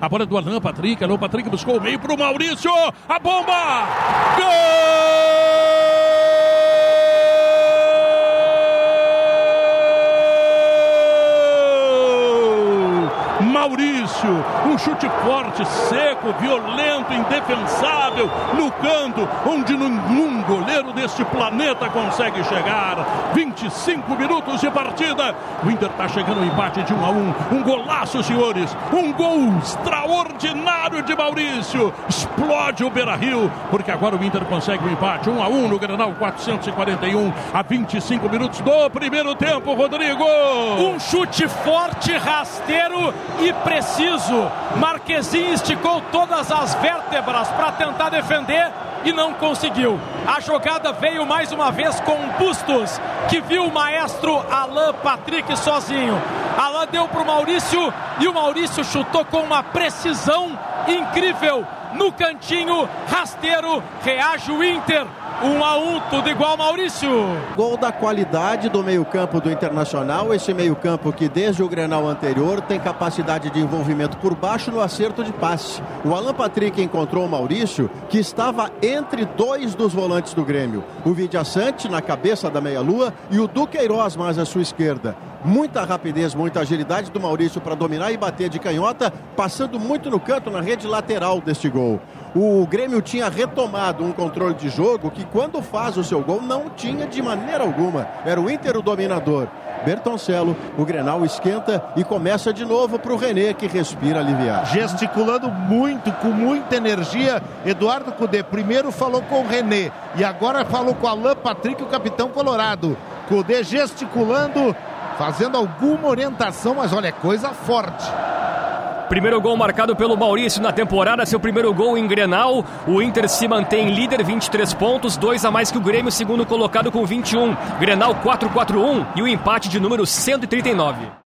A bola é do Alan Patrick. Alô, Patrick buscou o meio pro Maurício. A bomba! Gol! Maurício, um chute forte, seco, violento, indefensável, no canto, onde goleiro deste planeta consegue chegar. 25 minutos de partida. O Inter está chegando ao empate de 1 um a 1. Um. um golaço, senhores. Um gol extraordinário de Maurício. Explode o Beira Rio, porque agora o Inter consegue o um empate. 1 um a 1 no Granal 441, a 25 minutos do primeiro tempo, Rodrigo. Um chute forte, rasteiro e preciso. Marquezinho esticou todas as vértebras para tentar defender e não conseguiu. A jogada veio mais uma vez com Bustos, que viu o maestro Alain Patrick sozinho. Alain deu para o Maurício e o Maurício chutou com uma precisão incrível no cantinho, rasteiro, reage o Inter. 1 um a 1 um, tudo igual, Maurício. Gol da qualidade do meio-campo do Internacional. Esse meio-campo que, desde o grenal anterior, tem capacidade de envolvimento por baixo no acerto de passe. O Alan Patrick encontrou o Maurício, que estava entre dois dos volantes do Grêmio: o Vidiaçante na cabeça da meia-lua e o Duqueiroz mais à sua esquerda. Muita rapidez, muita agilidade do Maurício para dominar e bater de canhota, passando muito no canto na rede lateral deste gol. O Grêmio tinha retomado um controle de jogo que, quando faz o seu gol, não tinha de maneira alguma. Era o Inter o dominador. Bertoncello, o Grenal esquenta e começa de novo para o René, que respira aliviado. Gesticulando muito, com muita energia, Eduardo Cudê primeiro falou com o René e agora falou com Alain Patrick, o capitão colorado. Cudê gesticulando, fazendo alguma orientação, mas olha, é coisa forte. Primeiro gol marcado pelo Maurício na temporada, seu primeiro gol em Grenal. O Inter se mantém líder, 23 pontos, dois a mais que o Grêmio, segundo colocado com 21. Grenal 4-4-1 e o empate de número 139.